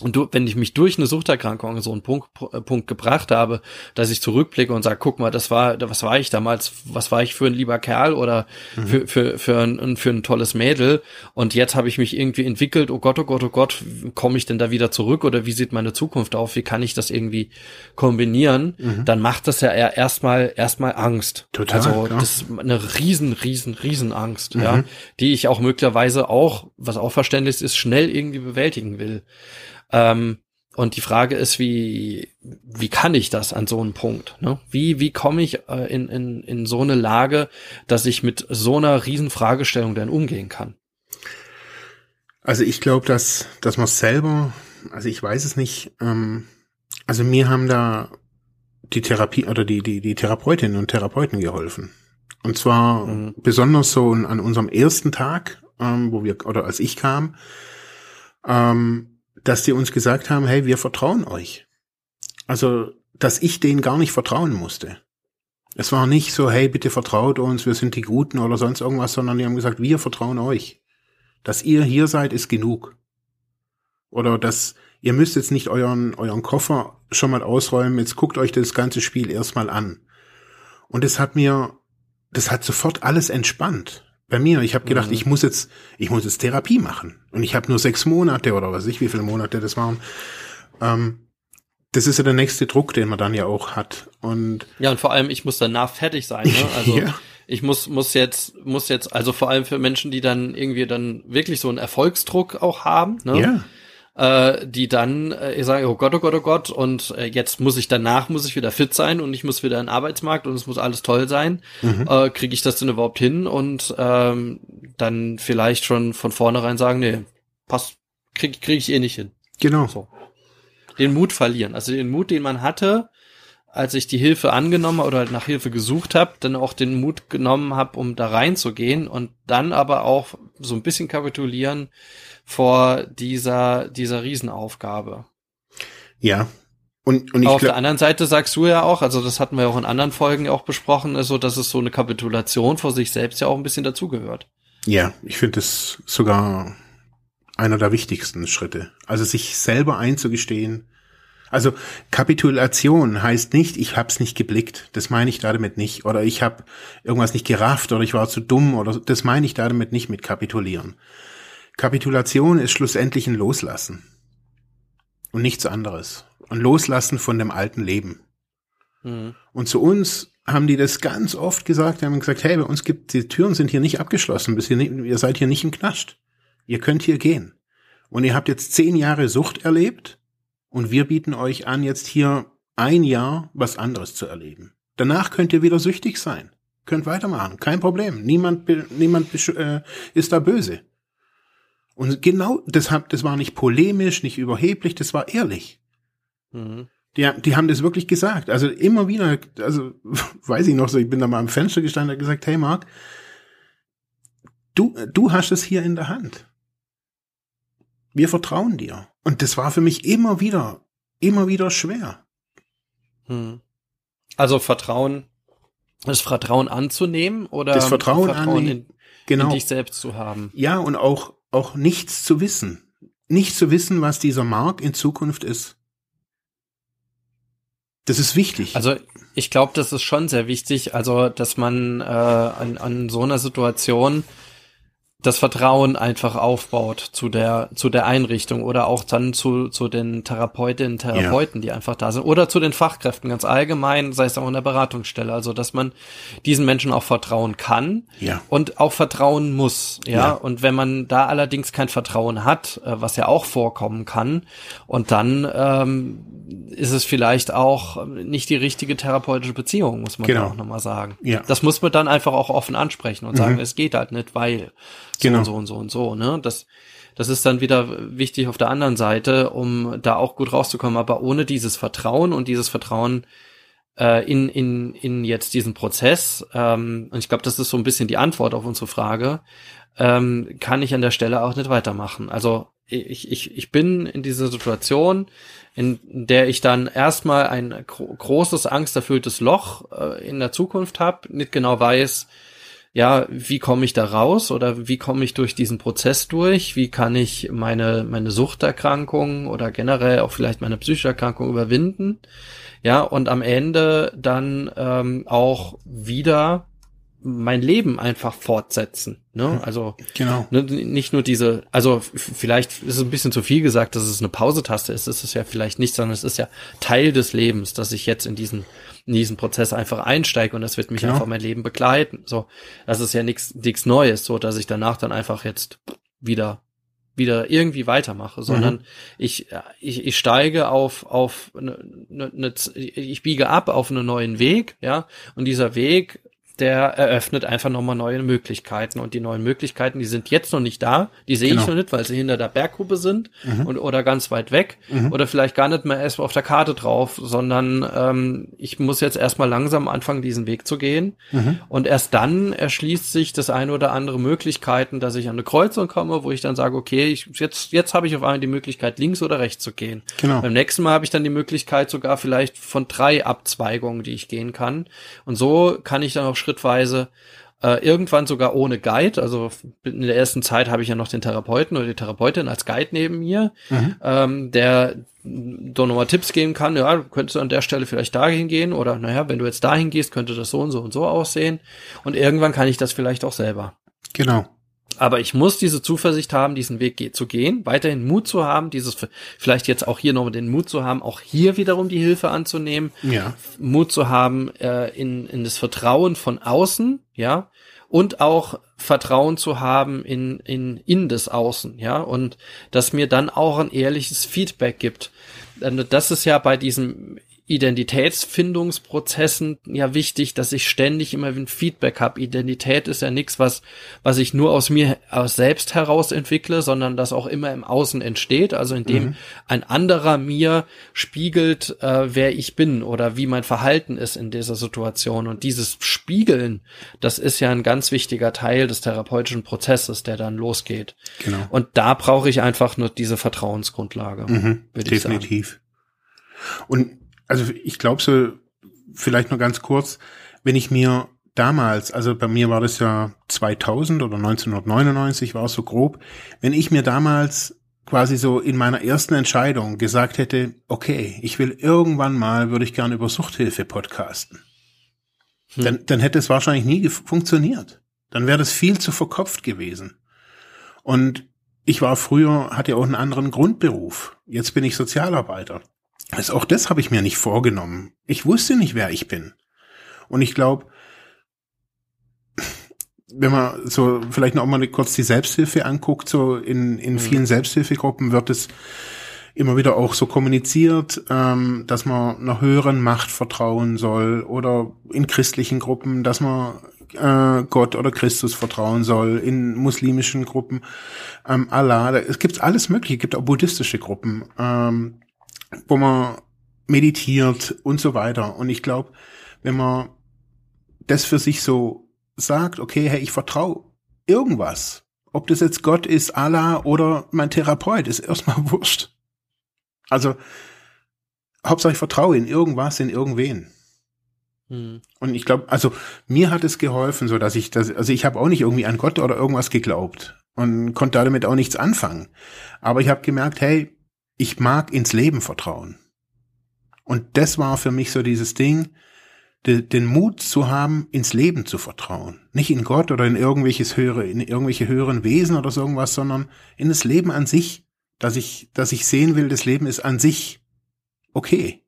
und du, wenn ich mich durch eine Suchterkrankung an so einen Punkt, äh, Punkt gebracht habe, dass ich zurückblicke und sage, guck mal, das war, was war ich damals, was war ich für ein lieber Kerl oder mhm. für, für, für, ein, für ein tolles Mädel und jetzt habe ich mich irgendwie entwickelt, oh Gott, oh Gott, oh Gott, komme ich denn da wieder zurück oder wie sieht meine Zukunft auf, wie kann ich das irgendwie kombinieren, mhm. dann macht das ja erstmal, erstmal Angst. Total, also klar. das ist eine riesen, riesen, riesen Angst, mhm. ja, die ich auch möglicherweise auch, was auch verständlich ist, schnell irgendwie bewältigen will. Ähm, und die Frage ist, wie, wie kann ich das an so einem Punkt? Ne? Wie, wie komme ich äh, in, in, in so eine Lage, dass ich mit so einer riesen Fragestellung dann umgehen kann? Also ich glaube, dass, dass man selber, also ich weiß es nicht, ähm, also mir haben da die Therapie oder die, die, die Therapeutinnen und Therapeuten geholfen. Und zwar mhm. besonders so an unserem ersten Tag, ähm, wo wir, oder als ich kam, ähm, dass die uns gesagt haben, hey, wir vertrauen euch. Also, dass ich denen gar nicht vertrauen musste. Es war nicht so, hey, bitte vertraut uns, wir sind die Guten oder sonst irgendwas, sondern die haben gesagt, wir vertrauen euch. Dass ihr hier seid, ist genug. Oder dass ihr müsst jetzt nicht euren, euren Koffer schon mal ausräumen, jetzt guckt euch das ganze Spiel erstmal an. Und es hat mir, das hat sofort alles entspannt. Bei mir, ich habe gedacht, mhm. ich muss jetzt, ich muss jetzt Therapie machen. Und ich habe nur sechs Monate oder was ich, wie viele Monate das waren. Ähm, das ist ja der nächste Druck, den man dann ja auch hat. Und ja, und vor allem, ich muss danach fertig sein. Ne? Also ja. ich muss muss jetzt muss jetzt also vor allem für Menschen, die dann irgendwie dann wirklich so einen Erfolgsdruck auch haben. Ne? Ja äh, die dann äh, sagen, oh Gott, oh Gott, oh Gott, und äh, jetzt muss ich danach, muss ich wieder fit sein und ich muss wieder in den Arbeitsmarkt und es muss alles toll sein. Mhm. Äh, Kriege ich das denn überhaupt hin? Und ähm, dann vielleicht schon von vornherein sagen, nee, passt, krieg, krieg ich eh nicht hin. Genau. So. Den Mut verlieren. Also den Mut, den man hatte, als ich die Hilfe angenommen oder nach Hilfe gesucht habe, dann auch den Mut genommen habe, um da reinzugehen und dann aber auch so ein bisschen kapitulieren, vor dieser, dieser Riesenaufgabe. Ja. Und, und ich auf der anderen Seite sagst du ja auch, also das hatten wir auch in anderen Folgen auch besprochen, also dass es so eine Kapitulation vor sich selbst ja auch ein bisschen dazugehört. Ja, ich finde es sogar einer der wichtigsten Schritte. Also sich selber einzugestehen. Also Kapitulation heißt nicht, ich hab's nicht geblickt. Das meine ich damit nicht. Oder ich habe irgendwas nicht gerafft oder ich war zu dumm oder das meine ich damit nicht mit kapitulieren. Kapitulation ist schlussendlich ein Loslassen. Und nichts anderes. Ein Loslassen von dem alten Leben. Mhm. Und zu uns haben die das ganz oft gesagt, die haben gesagt, hey, bei uns gibt, die Türen sind hier nicht abgeschlossen, bis ihr, nicht, ihr seid hier nicht im Knast. Ihr könnt hier gehen. Und ihr habt jetzt zehn Jahre Sucht erlebt und wir bieten euch an, jetzt hier ein Jahr was anderes zu erleben. Danach könnt ihr wieder süchtig sein. Könnt weitermachen. Kein Problem. Niemand, niemand äh, ist da böse. Und genau deshalb, das war nicht polemisch, nicht überheblich, das war ehrlich. Mhm. Die, die haben das wirklich gesagt. Also immer wieder, also weiß ich noch so, ich bin da mal am Fenster gestanden und gesagt, hey Marc, du, du hast es hier in der Hand. Wir vertrauen dir. Und das war für mich immer wieder, immer wieder schwer. Mhm. Also Vertrauen, das Vertrauen anzunehmen oder das Vertrauen, Vertrauen in, genau. in dich selbst zu haben. Ja, und auch auch nichts zu wissen. Nicht zu wissen, was dieser Markt in Zukunft ist. Das ist wichtig. Also ich glaube, das ist schon sehr wichtig, also dass man äh, an, an so einer Situation das Vertrauen einfach aufbaut zu der zu der Einrichtung oder auch dann zu zu den Therapeutinnen Therapeuten, ja. die einfach da sind oder zu den Fachkräften ganz allgemein, sei es auch in der Beratungsstelle, also dass man diesen Menschen auch vertrauen kann ja. und auch vertrauen muss, ja? ja. Und wenn man da allerdings kein Vertrauen hat, äh, was ja auch vorkommen kann, und dann ähm, ist es vielleicht auch nicht die richtige therapeutische Beziehung, muss man genau. auch nochmal sagen. Ja. Das muss man dann einfach auch offen ansprechen und sagen, mhm. es geht halt nicht, weil genau. und so und so und so, ne? Das, das ist dann wieder wichtig auf der anderen Seite, um da auch gut rauszukommen. Aber ohne dieses Vertrauen und dieses Vertrauen äh, in, in, in jetzt diesen Prozess, ähm, und ich glaube, das ist so ein bisschen die Antwort auf unsere Frage, ähm, kann ich an der Stelle auch nicht weitermachen. Also ich, ich, ich bin in dieser Situation, in der ich dann erstmal ein großes, angsterfülltes Loch äh, in der Zukunft habe, nicht genau weiß, ja, wie komme ich da raus oder wie komme ich durch diesen Prozess durch? Wie kann ich meine, meine Suchterkrankung oder generell auch vielleicht meine psychische Erkrankung überwinden? Ja, und am Ende dann ähm, auch wieder mein Leben einfach fortsetzen. Ne? Also genau. ne, nicht nur diese, also vielleicht ist es ein bisschen zu viel gesagt, dass es eine Pausetaste ist. Das ist ja vielleicht nicht, sondern es ist ja Teil des Lebens, dass ich jetzt in diesen in diesen Prozess einfach einsteige und das wird mich genau. einfach mein Leben begleiten. So, das ist ja nichts nichts Neues, so dass ich danach dann einfach jetzt wieder wieder irgendwie weitermache, sondern mhm. ich, ich ich steige auf auf eine, eine, ich biege ab auf einen neuen Weg, ja, und dieser Weg der eröffnet einfach nochmal neue Möglichkeiten. Und die neuen Möglichkeiten, die sind jetzt noch nicht da. Die sehe genau. ich noch nicht, weil sie hinter der Berggruppe sind mhm. und, oder ganz weit weg mhm. oder vielleicht gar nicht mehr erst auf der Karte drauf, sondern ähm, ich muss jetzt erstmal langsam anfangen, diesen Weg zu gehen. Mhm. Und erst dann erschließt sich das eine oder andere Möglichkeiten, dass ich an eine Kreuzung komme, wo ich dann sage, okay, ich, jetzt, jetzt habe ich auf einmal die Möglichkeit, links oder rechts zu gehen. Genau. Beim nächsten Mal habe ich dann die Möglichkeit sogar vielleicht von drei Abzweigungen, die ich gehen kann. Und so kann ich dann auch schrittweise äh, irgendwann sogar ohne Guide. Also in der ersten Zeit habe ich ja noch den Therapeuten oder die Therapeutin als Guide neben mir, mhm. ähm, der doch nochmal Tipps geben kann. Ja, du könntest an der Stelle vielleicht dahin gehen oder naja, wenn du jetzt dahin gehst, könnte das so und so und so aussehen. Und irgendwann kann ich das vielleicht auch selber. Genau. Aber ich muss diese Zuversicht haben, diesen Weg ge zu gehen, weiterhin Mut zu haben, dieses vielleicht jetzt auch hier noch den Mut zu haben, auch hier wiederum die Hilfe anzunehmen, ja. Mut zu haben äh, in, in das Vertrauen von außen, ja, und auch Vertrauen zu haben in, in, in das Außen, ja, und dass mir dann auch ein ehrliches Feedback gibt. Das ist ja bei diesem Identitätsfindungsprozessen ja wichtig, dass ich ständig immer ein Feedback habe. Identität ist ja nichts, was, was ich nur aus mir aus selbst heraus entwickle, sondern das auch immer im Außen entsteht, also indem mhm. ein anderer mir spiegelt, äh, wer ich bin oder wie mein Verhalten ist in dieser Situation. Und dieses Spiegeln, das ist ja ein ganz wichtiger Teil des therapeutischen Prozesses, der dann losgeht. Genau. Und da brauche ich einfach nur diese Vertrauensgrundlage. Mhm, definitiv. Und also ich glaube so, vielleicht nur ganz kurz, wenn ich mir damals, also bei mir war das ja 2000 oder 1999 war es so grob, wenn ich mir damals quasi so in meiner ersten Entscheidung gesagt hätte, okay, ich will irgendwann mal, würde ich gerne über Suchthilfe podcasten, hm. dann, dann hätte es wahrscheinlich nie funktioniert. Dann wäre das viel zu verkopft gewesen. Und ich war früher, hatte auch einen anderen Grundberuf. Jetzt bin ich Sozialarbeiter. Also auch das habe ich mir nicht vorgenommen. Ich wusste nicht, wer ich bin. Und ich glaube, wenn man so vielleicht noch mal kurz die Selbsthilfe anguckt, so in, in mhm. vielen Selbsthilfegruppen wird es immer wieder auch so kommuniziert, ähm, dass man einer höheren Macht vertrauen soll oder in christlichen Gruppen, dass man äh, Gott oder Christus vertrauen soll, in muslimischen Gruppen, ähm, Allah, es gibt alles mögliche, es gibt auch buddhistische Gruppen. Ähm, wo man meditiert und so weiter. Und ich glaube, wenn man das für sich so sagt, okay, hey, ich vertraue irgendwas, ob das jetzt Gott ist, Allah oder mein Therapeut, ist erstmal wurscht. Also, Hauptsache ich vertraue in irgendwas, in irgendwen. Hm. Und ich glaube, also mir hat es geholfen, so dass ich das, also ich habe auch nicht irgendwie an Gott oder irgendwas geglaubt und konnte damit auch nichts anfangen. Aber ich habe gemerkt, hey, ich mag ins Leben vertrauen. Und das war für mich so dieses Ding, de, den Mut zu haben, ins Leben zu vertrauen. Nicht in Gott oder in irgendwelches höhere, in irgendwelche höheren Wesen oder so irgendwas, sondern in das Leben an sich, dass ich, dass ich sehen will, das Leben ist an sich okay.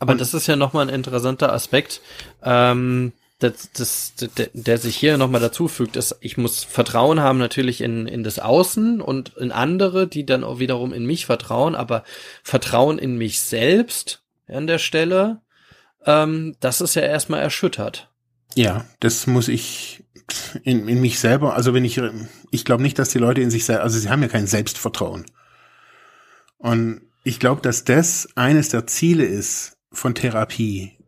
Aber Und das ist ja nochmal ein interessanter Aspekt. Ähm, das, das, der, der sich hier nochmal dazu fügt, ist, ich muss Vertrauen haben natürlich in, in das Außen und in andere, die dann auch wiederum in mich vertrauen, aber Vertrauen in mich selbst an der Stelle, ähm, das ist ja erstmal erschüttert. Ja, das muss ich in, in mich selber, also wenn ich, ich glaube nicht, dass die Leute in sich selbst, also sie haben ja kein Selbstvertrauen. Und ich glaube, dass das eines der Ziele ist von Therapie,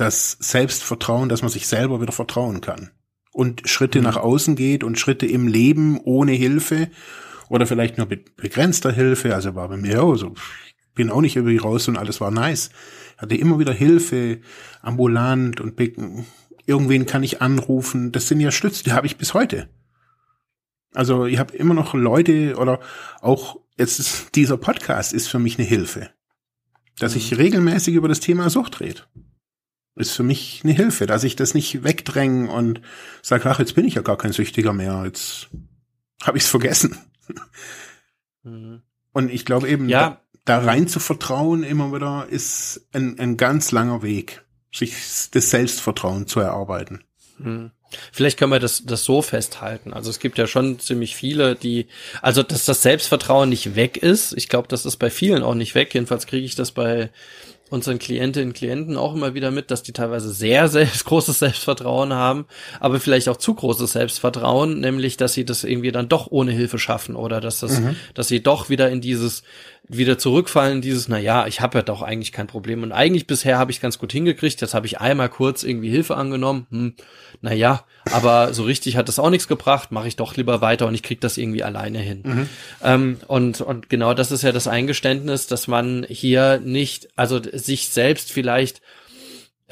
das Selbstvertrauen, dass man sich selber wieder vertrauen kann und Schritte mhm. nach außen geht und Schritte im Leben ohne Hilfe oder vielleicht nur mit begrenzter Hilfe. Also war bei mir auch so, ich bin auch nicht irgendwie raus und alles war nice. Ich hatte immer wieder Hilfe, ambulant und irgendwen kann ich anrufen. Das sind ja Stütze, die habe ich bis heute. Also ich habe immer noch Leute oder auch jetzt ist, dieser Podcast ist für mich eine Hilfe, dass mhm. ich regelmäßig über das Thema Sucht rede ist für mich eine Hilfe, dass ich das nicht wegdränge und sage, ach, jetzt bin ich ja gar kein Süchtiger mehr, jetzt habe ich es vergessen. Mhm. Und ich glaube eben, ja. da, da, rein zu vertrauen immer wieder ist ein, ein ganz langer Weg, sich das Selbstvertrauen zu erarbeiten. Mhm. Vielleicht können wir das, das so festhalten. Also es gibt ja schon ziemlich viele, die, also dass das Selbstvertrauen nicht weg ist. Ich glaube, das ist bei vielen auch nicht weg. Jedenfalls kriege ich das bei unseren Klientinnen und Klienten auch immer wieder mit, dass die teilweise sehr, sehr großes Selbstvertrauen haben, aber vielleicht auch zu großes Selbstvertrauen, nämlich, dass sie das irgendwie dann doch ohne Hilfe schaffen oder dass das, mhm. dass sie doch wieder in dieses, wieder zurückfallen, dieses, na ja, ich habe ja doch eigentlich kein Problem. Und eigentlich bisher habe ich ganz gut hingekriegt, jetzt habe ich einmal kurz irgendwie Hilfe angenommen, hm, na ja, aber so richtig hat das auch nichts gebracht, mache ich doch lieber weiter und ich krieg das irgendwie alleine hin. Mhm. Ähm, und, und genau das ist ja das Eingeständnis, dass man hier nicht, also sich selbst vielleicht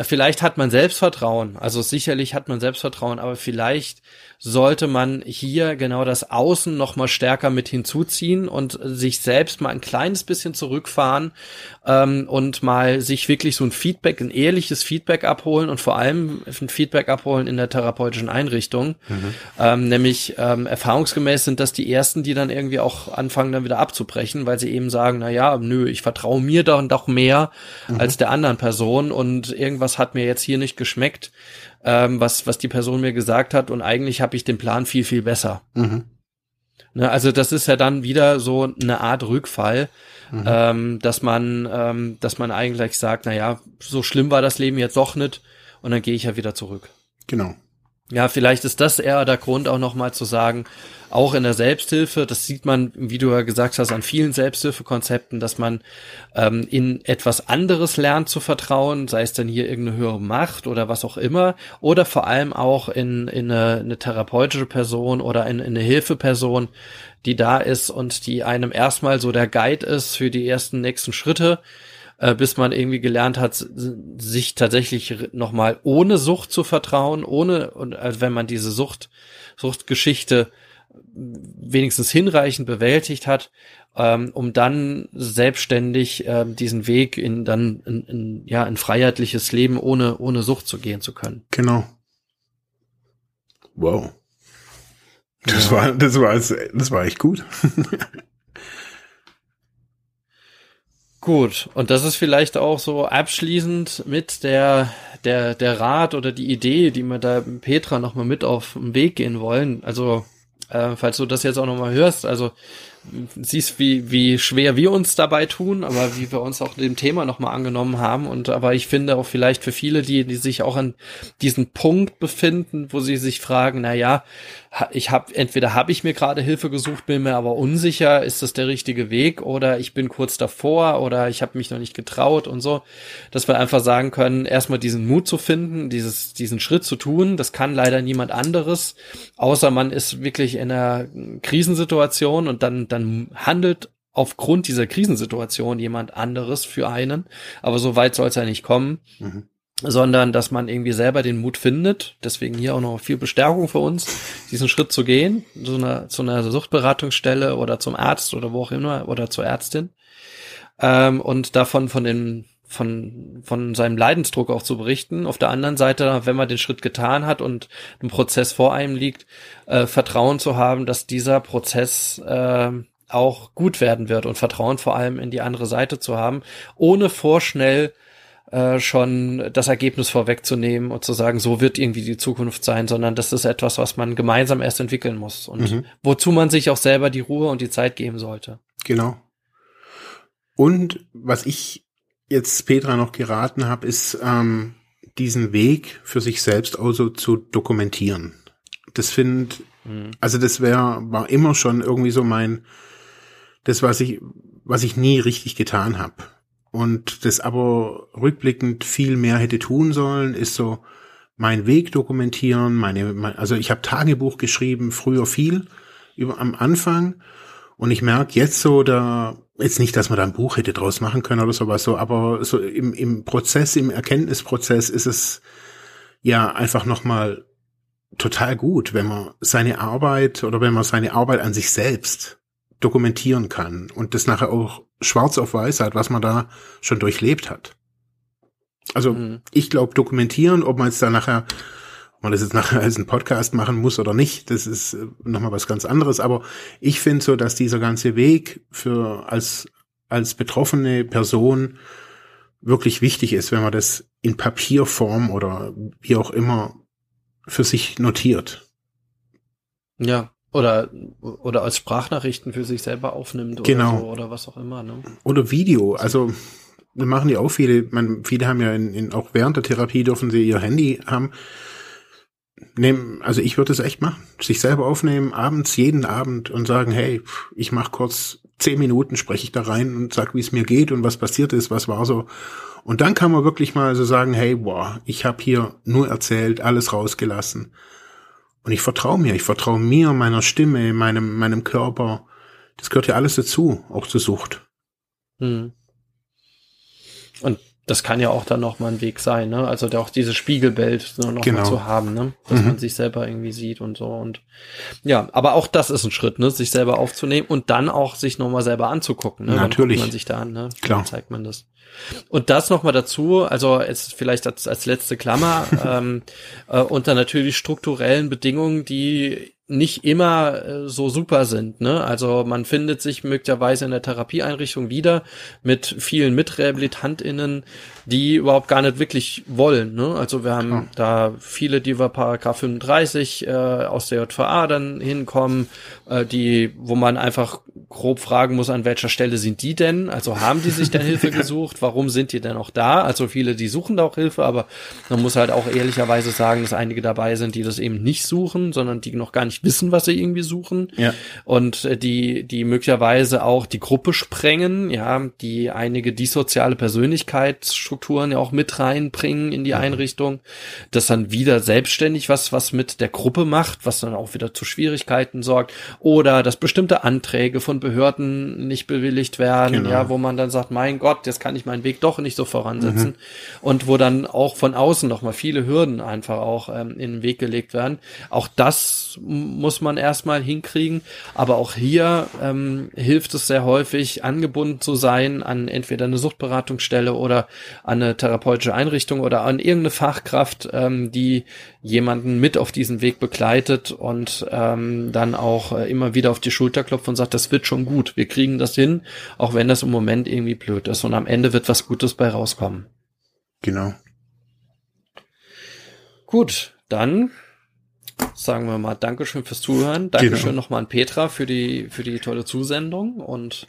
vielleicht hat man Selbstvertrauen, also sicherlich hat man Selbstvertrauen, aber vielleicht sollte man hier genau das Außen noch mal stärker mit hinzuziehen und sich selbst mal ein kleines bisschen zurückfahren ähm, und mal sich wirklich so ein Feedback, ein ehrliches Feedback abholen und vor allem ein Feedback abholen in der therapeutischen Einrichtung. Mhm. Ähm, nämlich ähm, erfahrungsgemäß sind das die ersten, die dann irgendwie auch anfangen, dann wieder abzubrechen, weil sie eben sagen, na ja, nö, ich vertraue mir dann doch mehr mhm. als der anderen Person und irgendwas hat mir jetzt hier nicht geschmeckt ähm, was, was die Person mir gesagt hat und eigentlich habe ich den Plan viel, viel besser. Mhm. Ne, also das ist ja dann wieder so eine Art Rückfall, mhm. ähm, dass man, ähm, dass man eigentlich sagt, na ja, so schlimm war das Leben jetzt doch nicht und dann gehe ich ja wieder zurück. Genau. Ja, vielleicht ist das eher der Grund auch nochmal zu sagen, auch in der Selbsthilfe, das sieht man, wie du ja gesagt hast, an vielen Selbsthilfekonzepten, dass man ähm, in etwas anderes lernt zu vertrauen, sei es dann hier irgendeine höhere Macht oder was auch immer, oder vor allem auch in, in eine, eine therapeutische Person oder in, in eine Hilfeperson, die da ist und die einem erstmal so der Guide ist für die ersten nächsten Schritte äh, bis man irgendwie gelernt hat, sich tatsächlich nochmal ohne Sucht zu vertrauen, ohne, und also wenn man diese Sucht, Suchtgeschichte wenigstens hinreichend bewältigt hat, ähm, um dann selbstständig ähm, diesen Weg in dann in, in, ja ein freiheitliches Leben ohne ohne Sucht zu gehen zu können. Genau. Wow. Das ja. war das war das war echt gut. Gut, und das ist vielleicht auch so abschließend mit der, der, der Rat oder die Idee, die wir da Petra nochmal mit auf den Weg gehen wollen. Also, äh, falls du das jetzt auch nochmal hörst, also siehst, wie, wie schwer wir uns dabei tun, aber wie wir uns auch dem Thema nochmal angenommen haben. Und aber ich finde auch vielleicht für viele, die, die sich auch an diesem Punkt befinden, wo sie sich fragen, na ja, ich habe entweder habe ich mir gerade Hilfe gesucht, bin mir aber unsicher, ist das der richtige Weg oder ich bin kurz davor oder ich habe mich noch nicht getraut und so, dass wir einfach sagen können, erstmal diesen Mut zu finden, dieses diesen Schritt zu tun, das kann leider niemand anderes, außer man ist wirklich in einer Krisensituation und dann dann handelt aufgrund dieser Krisensituation jemand anderes für einen, aber so weit soll es ja nicht kommen. Mhm sondern dass man irgendwie selber den Mut findet. Deswegen hier auch noch viel Bestärkung für uns, diesen Schritt zu gehen, zu einer, zu einer Suchtberatungsstelle oder zum Arzt oder wo auch immer oder zur Ärztin. Ähm, und davon von den von, von seinem Leidensdruck auch zu berichten. Auf der anderen Seite, wenn man den Schritt getan hat und ein Prozess vor einem liegt, äh, Vertrauen zu haben, dass dieser Prozess äh, auch gut werden wird und Vertrauen vor allem in die andere Seite zu haben, ohne vorschnell äh, schon das Ergebnis vorwegzunehmen und zu sagen, so wird irgendwie die Zukunft sein, sondern das ist etwas, was man gemeinsam erst entwickeln muss und mhm. wozu man sich auch selber die Ruhe und die Zeit geben sollte. Genau. Und was ich jetzt Petra noch geraten habe, ist ähm, diesen Weg für sich selbst also zu dokumentieren. Das finde, mhm. also das wäre war immer schon irgendwie so mein, das was ich was ich nie richtig getan habe und das aber rückblickend viel mehr hätte tun sollen, ist so mein Weg dokumentieren, meine, mein, also ich habe Tagebuch geschrieben, früher viel über am Anfang und ich merke jetzt so, da jetzt nicht, dass man da ein Buch hätte draus machen können oder sowas so, aber so im, im Prozess, im Erkenntnisprozess ist es ja einfach nochmal total gut, wenn man seine Arbeit oder wenn man seine Arbeit an sich selbst dokumentieren kann und das nachher auch schwarz auf weiß hat, was man da schon durchlebt hat. Also mhm. ich glaube, dokumentieren, ob man jetzt da nachher, man das jetzt nachher als ein Podcast machen muss oder nicht, das ist äh, nochmal was ganz anderes. Aber ich finde so, dass dieser ganze Weg für als, als betroffene Person wirklich wichtig ist, wenn man das in Papierform oder wie auch immer für sich notiert. Ja, oder, oder als Sprachnachrichten für sich selber aufnimmt genau. oder, so, oder was auch immer. Ne? Oder Video. Also machen die auch viele, man, viele haben ja in, in, auch während der Therapie dürfen sie ihr Handy haben. Nehmen, also ich würde es echt machen. Sich selber aufnehmen, abends, jeden Abend und sagen, hey, ich mach kurz zehn Minuten, spreche ich da rein und sag, wie es mir geht und was passiert ist, was war so. Und dann kann man wirklich mal so sagen, hey, boah, ich habe hier nur erzählt, alles rausgelassen. Und ich vertraue mir, ich vertraue mir, meiner Stimme, meinem, meinem Körper. Das gehört ja alles dazu, auch zur Sucht. Hm. Und das kann ja auch dann noch mal ein Weg sein, ne? Also auch dieses Spiegelbild so noch genau. mal zu haben, ne? Dass mhm. man sich selber irgendwie sieht und so und ja, aber auch das ist ein Schritt, ne? Sich selber aufzunehmen und dann auch sich noch mal selber anzugucken, ne? Natürlich. man sich da an, ne? Klar. Dann zeigt man das. Und das noch mal dazu, also jetzt vielleicht als, als letzte Klammer ähm, äh, unter natürlich strukturellen Bedingungen, die nicht immer äh, so super sind. Ne? Also man findet sich möglicherweise in der Therapieeinrichtung wieder mit vielen MitrehabilitantInnen, die überhaupt gar nicht wirklich wollen. Ne? Also wir haben ja. da viele, die über Paragraph 35 äh, aus der JVA dann hinkommen, äh, die, wo man einfach grob fragen muss, an welcher Stelle sind die denn? Also haben die sich denn Hilfe gesucht? Warum sind die denn auch da? Also viele, die suchen da auch Hilfe, aber man muss halt auch ehrlicherweise sagen, dass einige dabei sind, die das eben nicht suchen, sondern die noch gar nicht wissen, was sie irgendwie suchen. Ja. Und äh, die, die möglicherweise auch die Gruppe sprengen, ja, die einige dissoziale Persönlichkeitsstrukturen Strukturen ja auch mit reinbringen in die mhm. Einrichtung, das dann wieder selbstständig was, was mit der Gruppe macht, was dann auch wieder zu Schwierigkeiten sorgt oder dass bestimmte Anträge von Behörden nicht bewilligt werden, genau. ja, wo man dann sagt, mein Gott, jetzt kann ich meinen Weg doch nicht so voransetzen mhm. und wo dann auch von außen noch mal viele Hürden einfach auch ähm, in den Weg gelegt werden. Auch das muss man erstmal hinkriegen, aber auch hier ähm, hilft es sehr häufig, angebunden zu sein an entweder eine Suchtberatungsstelle oder an eine therapeutische Einrichtung oder an irgendeine Fachkraft, ähm, die jemanden mit auf diesen Weg begleitet und ähm, dann auch äh, immer wieder auf die Schulter klopft und sagt, das wird schon gut, wir kriegen das hin, auch wenn das im Moment irgendwie blöd ist und am Ende wird was Gutes bei rauskommen. Genau. Gut, dann sagen wir mal Dankeschön fürs Zuhören. Dankeschön genau. nochmal an Petra für die, für die tolle Zusendung und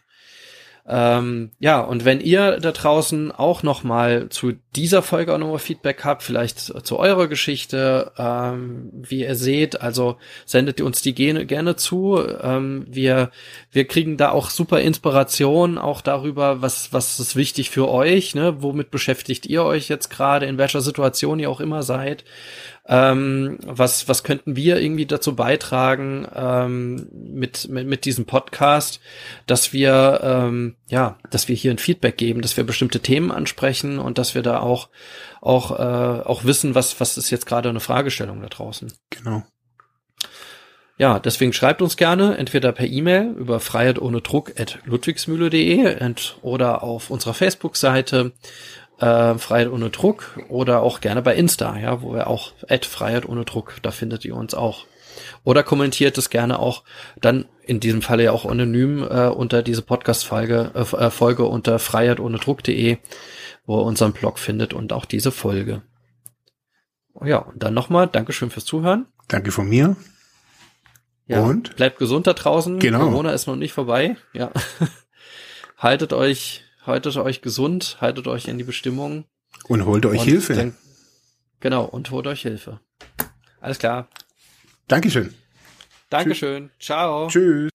ähm, ja, und wenn ihr da draußen auch noch mal zu dieser Folge auch nochmal Feedback habt, vielleicht zu eurer Geschichte, ähm, wie ihr seht, also sendet ihr uns die gerne, gerne zu. Ähm, wir, wir kriegen da auch super Inspiration, auch darüber, was, was ist wichtig für euch, ne? womit beschäftigt ihr euch jetzt gerade, in welcher Situation ihr auch immer seid. Ähm, was, was könnten wir irgendwie dazu beitragen ähm, mit, mit, mit diesem Podcast, dass wir, ähm, ja, dass wir hier ein Feedback geben, dass wir bestimmte Themen ansprechen und dass wir da auch, auch, äh, auch wissen, was, was ist jetzt gerade eine Fragestellung da draußen. Genau. Ja, deswegen schreibt uns gerne entweder per E-Mail über freiheit ohne Druck at ludwigsmühle.de oder auf unserer Facebook-Seite äh, Freiheit ohne Druck oder auch gerne bei Insta, ja, wo wir auch Ad Freiheit ohne Druck, da findet ihr uns auch. Oder kommentiert es gerne auch dann in diesem Falle ja auch anonym äh, unter diese Podcast-Folge äh, Folge unter freiheit ohne Druck.de, wo ihr unseren Blog findet und auch diese Folge. Ja, und dann nochmal Dankeschön fürs Zuhören. Danke von mir. Ja, und? Bleibt gesund da draußen. Genau. Corona ist noch nicht vorbei. Ja. Haltet euch haltet euch gesund, haltet euch in die Bestimmung. Und holt euch und Hilfe. Denk, genau, und holt euch Hilfe. Alles klar. Dankeschön. Dankeschön. Tschüss. Ciao. Tschüss.